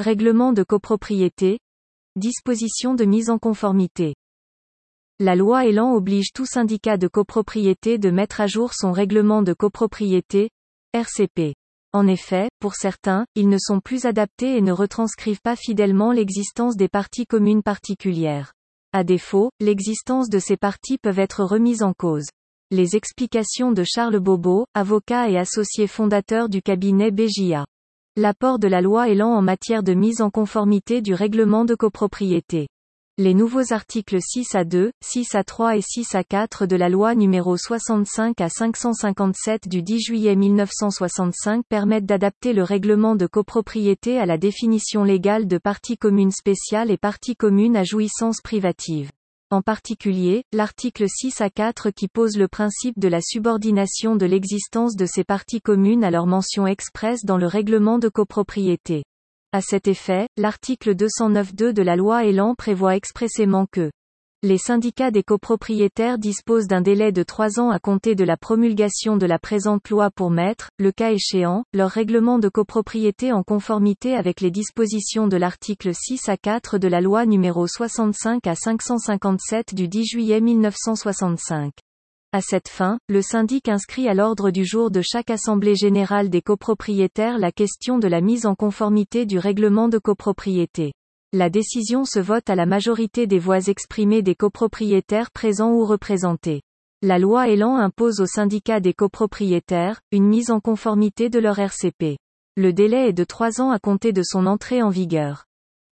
Règlement de copropriété. Disposition de mise en conformité. La loi Elan oblige tout syndicat de copropriété de mettre à jour son règlement de copropriété, RCP. En effet, pour certains, ils ne sont plus adaptés et ne retranscrivent pas fidèlement l'existence des parties communes particulières. À défaut, l'existence de ces parties peuvent être remises en cause. Les explications de Charles Bobo, avocat et associé fondateur du cabinet BJA. L'apport de la loi Elan en matière de mise en conformité du règlement de copropriété. Les nouveaux articles 6 à 2, 6 à 3 et 6 à 4 de la loi numéro 65 à 557 du 10 juillet 1965 permettent d'adapter le règlement de copropriété à la définition légale de partie commune spéciale et partie commune à jouissance privative. En particulier, l'article 6 à 4 qui pose le principe de la subordination de l'existence de ces parties communes à leur mention expresse dans le règlement de copropriété. À cet effet, l'article 209.2 de la loi Elan prévoit expressément que les syndicats des copropriétaires disposent d'un délai de trois ans à compter de la promulgation de la présente loi pour mettre, le cas échéant, leur règlement de copropriété en conformité avec les dispositions de l'article 6 à 4 de la loi numéro 65 à 557 du 10 juillet 1965. À cette fin, le syndic inscrit à l'ordre du jour de chaque assemblée générale des copropriétaires la question de la mise en conformité du règlement de copropriété. La décision se vote à la majorité des voix exprimées des copropriétaires présents ou représentés. La loi Elan impose aux syndicats des copropriétaires, une mise en conformité de leur RCP. Le délai est de trois ans à compter de son entrée en vigueur.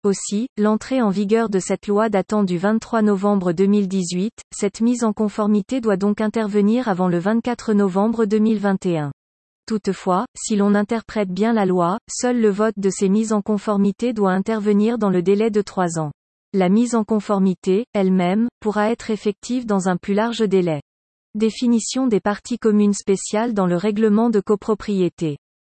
Aussi, l'entrée en vigueur de cette loi datant du 23 novembre 2018, cette mise en conformité doit donc intervenir avant le 24 novembre 2021. Toutefois, si l'on interprète bien la loi, seul le vote de ces mises en conformité doit intervenir dans le délai de trois ans. La mise en conformité, elle-même, pourra être effective dans un plus large délai. Définition des parties communes spéciales dans le règlement de copropriété.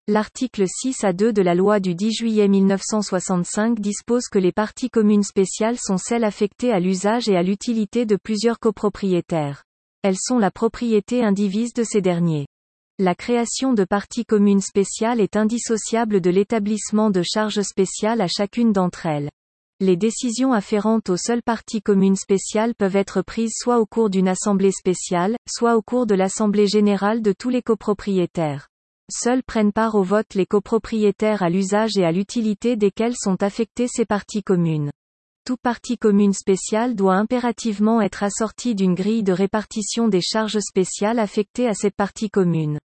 L'article 6 à 2 de la loi du 10 juillet 1965 dispose que les parties communes spéciales sont celles affectées à l'usage et à l'utilité de plusieurs copropriétaires. Elles sont la propriété indivise de ces derniers. La création de parties communes spéciales est indissociable de l'établissement de charges spéciales à chacune d'entre elles. Les décisions afférentes aux seules parties communes spéciales peuvent être prises soit au cours d'une assemblée spéciale, soit au cours de l'assemblée générale de tous les copropriétaires. Seuls prennent part au vote les copropriétaires à l'usage et à l'utilité desquels sont affectées ces parties communes. Tout partie commune spéciale doit impérativement être assorti d'une grille de répartition des charges spéciales affectées à cette partie commune.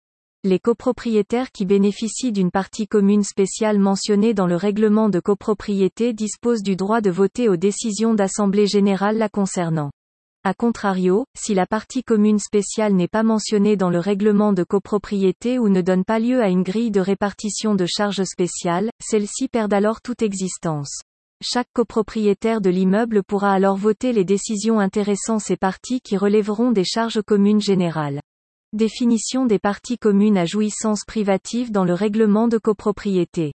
Les copropriétaires qui bénéficient d'une partie commune spéciale mentionnée dans le règlement de copropriété disposent du droit de voter aux décisions d'assemblée générale la concernant. A contrario, si la partie commune spéciale n'est pas mentionnée dans le règlement de copropriété ou ne donne pas lieu à une grille de répartition de charges spéciales, celles-ci perdent alors toute existence. Chaque copropriétaire de l'immeuble pourra alors voter les décisions intéressant ces parties qui relèveront des charges communes générales. Définition des parties communes à jouissance privative dans le règlement de copropriété.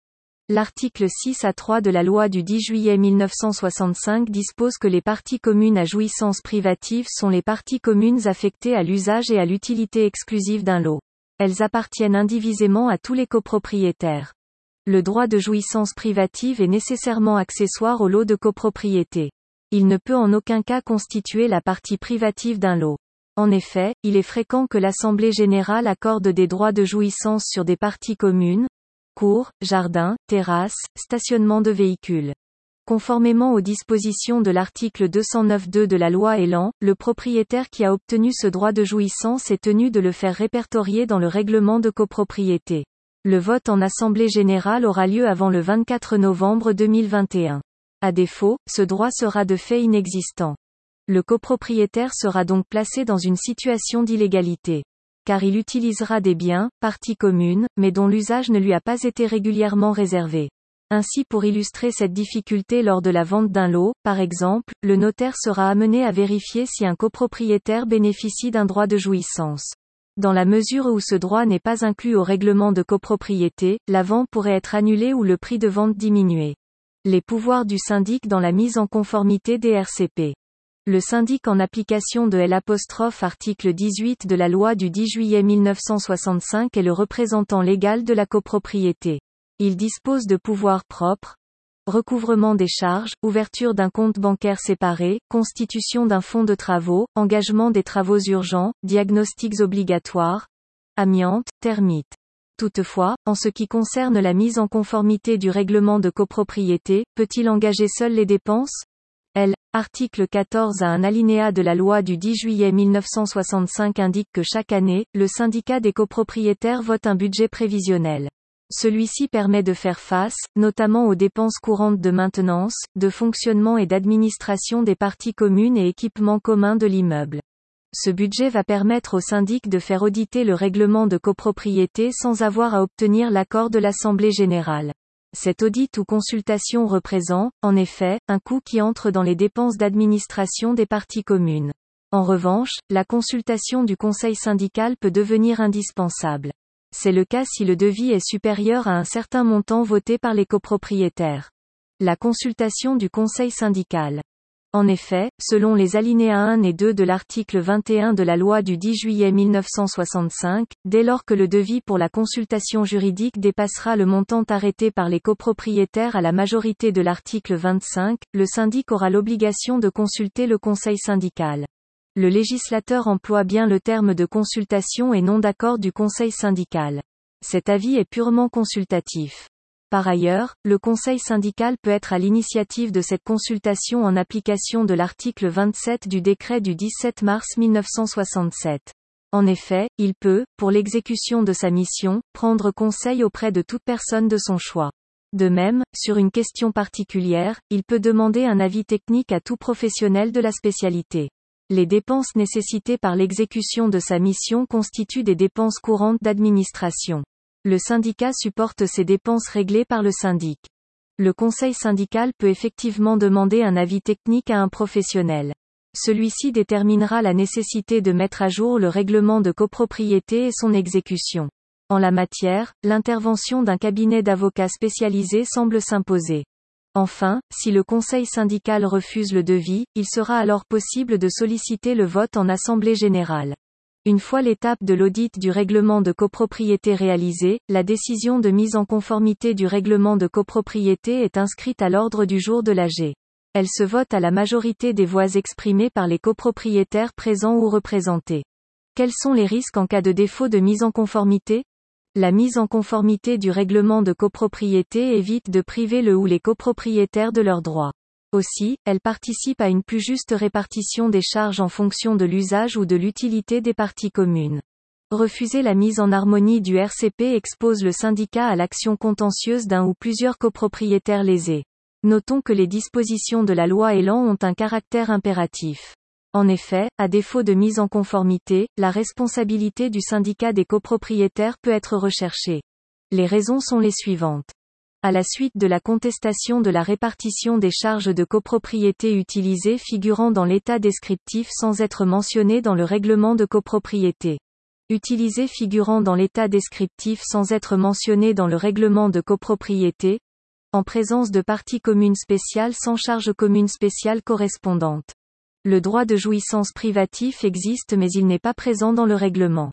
L'article 6 à 3 de la loi du 10 juillet 1965 dispose que les parties communes à jouissance privative sont les parties communes affectées à l'usage et à l'utilité exclusive d'un lot. Elles appartiennent indivisément à tous les copropriétaires. Le droit de jouissance privative est nécessairement accessoire au lot de copropriété. Il ne peut en aucun cas constituer la partie privative d'un lot. En effet, il est fréquent que l'Assemblée générale accorde des droits de jouissance sur des parties communes, cours, jardins, terrasses, stationnement de véhicules. Conformément aux dispositions de l'article 209.2 de la loi Elan, le propriétaire qui a obtenu ce droit de jouissance est tenu de le faire répertorier dans le règlement de copropriété. Le vote en Assemblée générale aura lieu avant le 24 novembre 2021. À défaut, ce droit sera de fait inexistant. Le copropriétaire sera donc placé dans une situation d'illégalité car il utilisera des biens, parties communes, mais dont l'usage ne lui a pas été régulièrement réservé. Ainsi pour illustrer cette difficulté lors de la vente d'un lot, par exemple, le notaire sera amené à vérifier si un copropriétaire bénéficie d'un droit de jouissance. Dans la mesure où ce droit n'est pas inclus au règlement de copropriété, la vente pourrait être annulée ou le prix de vente diminué. Les pouvoirs du syndic dans la mise en conformité des RCP. Le syndic en application de L' article 18 de la loi du 10 juillet 1965 est le représentant légal de la copropriété. Il dispose de pouvoirs propres, recouvrement des charges, ouverture d'un compte bancaire séparé, constitution d'un fonds de travaux, engagement des travaux urgents, diagnostics obligatoires, amiante, termites. Toutefois, en ce qui concerne la mise en conformité du règlement de copropriété, peut-il engager seul les dépenses? L. Article 14 à un alinéa de la loi du 10 juillet 1965 indique que chaque année, le syndicat des copropriétaires vote un budget prévisionnel. Celui-ci permet de faire face, notamment aux dépenses courantes de maintenance, de fonctionnement et d'administration des parties communes et équipements communs de l'immeuble. Ce budget va permettre au syndic de faire auditer le règlement de copropriété sans avoir à obtenir l'accord de l'Assemblée générale. Cet audit ou consultation représente, en effet, un coût qui entre dans les dépenses d'administration des parties communes. En revanche, la consultation du conseil syndical peut devenir indispensable. C'est le cas si le devis est supérieur à un certain montant voté par les copropriétaires. La consultation du conseil syndical. En effet, selon les alinéas 1 et 2 de l'article 21 de la loi du 10 juillet 1965, dès lors que le devis pour la consultation juridique dépassera le montant arrêté par les copropriétaires à la majorité de l'article 25, le syndic aura l'obligation de consulter le conseil syndical. Le législateur emploie bien le terme de consultation et non d'accord du conseil syndical. Cet avis est purement consultatif. Par ailleurs, le conseil syndical peut être à l'initiative de cette consultation en application de l'article 27 du décret du 17 mars 1967. En effet, il peut, pour l'exécution de sa mission, prendre conseil auprès de toute personne de son choix. De même, sur une question particulière, il peut demander un avis technique à tout professionnel de la spécialité. Les dépenses nécessitées par l'exécution de sa mission constituent des dépenses courantes d'administration. Le syndicat supporte ces dépenses réglées par le syndic. Le conseil syndical peut effectivement demander un avis technique à un professionnel. Celui-ci déterminera la nécessité de mettre à jour le règlement de copropriété et son exécution. En la matière, l'intervention d'un cabinet d'avocats spécialisé semble s'imposer. Enfin, si le conseil syndical refuse le devis, il sera alors possible de solliciter le vote en assemblée générale. Une fois l'étape de l'audit du règlement de copropriété réalisée, la décision de mise en conformité du règlement de copropriété est inscrite à l'ordre du jour de l'AG. Elle se vote à la majorité des voix exprimées par les copropriétaires présents ou représentés. Quels sont les risques en cas de défaut de mise en conformité? La mise en conformité du règlement de copropriété évite de priver le ou les copropriétaires de leurs droits. Aussi, elle participe à une plus juste répartition des charges en fonction de l'usage ou de l'utilité des parties communes. Refuser la mise en harmonie du RCP expose le syndicat à l'action contentieuse d'un ou plusieurs copropriétaires lésés. Notons que les dispositions de la loi Elan ont un caractère impératif. En effet, à défaut de mise en conformité, la responsabilité du syndicat des copropriétaires peut être recherchée. Les raisons sont les suivantes. À la suite de la contestation de la répartition des charges de copropriété utilisées figurant dans l'état descriptif sans être mentionnées dans le règlement de copropriété. Utilisées figurant dans l'état descriptif sans être mentionnées dans le règlement de copropriété. En présence de parties communes spéciales sans charge commune spéciale correspondante. Le droit de jouissance privatif existe mais il n'est pas présent dans le règlement.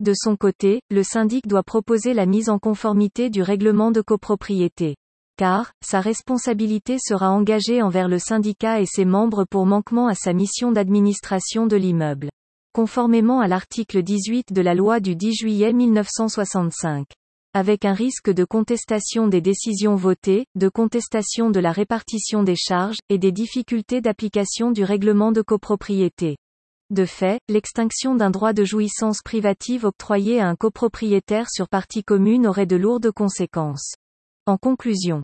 De son côté, le syndic doit proposer la mise en conformité du règlement de copropriété. Car, sa responsabilité sera engagée envers le syndicat et ses membres pour manquement à sa mission d'administration de l'immeuble. Conformément à l'article 18 de la loi du 10 juillet 1965 avec un risque de contestation des décisions votées, de contestation de la répartition des charges, et des difficultés d'application du règlement de copropriété. De fait, l'extinction d'un droit de jouissance privative octroyé à un copropriétaire sur partie commune aurait de lourdes conséquences. En conclusion,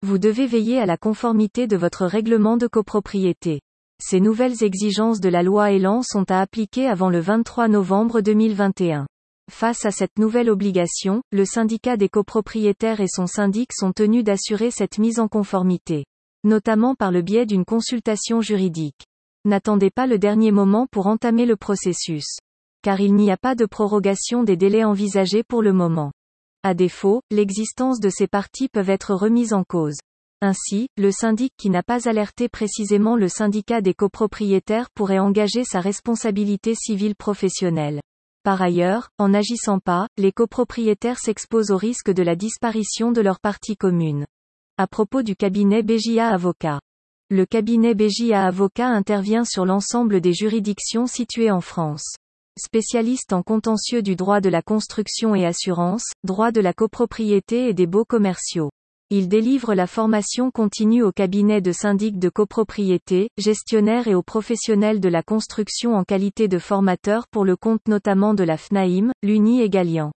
vous devez veiller à la conformité de votre règlement de copropriété. Ces nouvelles exigences de la loi Elan sont à appliquer avant le 23 novembre 2021. Face à cette nouvelle obligation, le syndicat des copropriétaires et son syndic sont tenus d'assurer cette mise en conformité. Notamment par le biais d'une consultation juridique. N'attendez pas le dernier moment pour entamer le processus. Car il n'y a pas de prorogation des délais envisagés pour le moment. À défaut, l'existence de ces parties peuvent être remises en cause. Ainsi, le syndic qui n'a pas alerté précisément le syndicat des copropriétaires pourrait engager sa responsabilité civile professionnelle. Par ailleurs, en n'agissant pas, les copropriétaires s'exposent au risque de la disparition de leur partie commune. À propos du cabinet BJA Avocat. Le cabinet BJA Avocat intervient sur l'ensemble des juridictions situées en France. Spécialiste en contentieux du droit de la construction et assurance, droit de la copropriété et des baux commerciaux. Il délivre la formation continue au cabinet de syndic de copropriété, gestionnaire et aux professionnels de la construction en qualité de formateur pour le compte notamment de la FNAIM, l'UNI et Galian.